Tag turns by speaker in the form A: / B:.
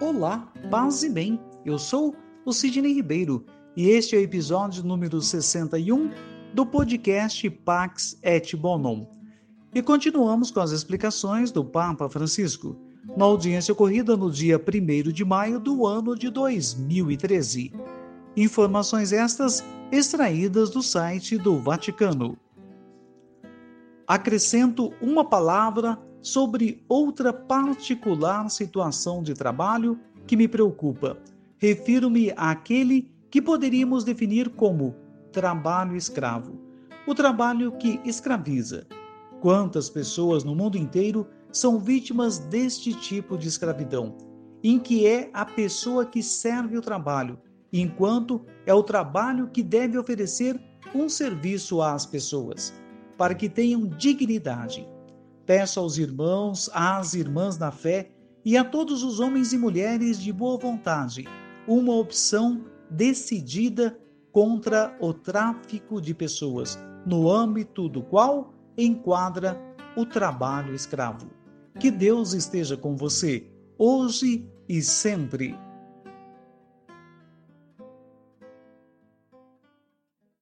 A: Olá, paz e bem. Eu sou o Sidney Ribeiro e este é o episódio número 61 do podcast Pax et Bonum. E continuamos com as explicações do Papa Francisco, na audiência ocorrida no dia 1 de maio do ano de 2013. Informações estas extraídas do site do Vaticano. Acrescento uma palavra sobre outra particular situação de trabalho que me preocupa. Refiro-me àquele que poderíamos definir como trabalho escravo. O trabalho que escraviza. Quantas pessoas no mundo inteiro são vítimas deste tipo de escravidão, em que é a pessoa que serve o trabalho, enquanto é o trabalho que deve oferecer um serviço às pessoas, para que tenham dignidade Peço aos irmãos, às irmãs da fé e a todos os homens e mulheres de boa vontade uma opção decidida contra o tráfico de pessoas, no âmbito do qual enquadra o trabalho escravo. Que Deus esteja com você, hoje e sempre.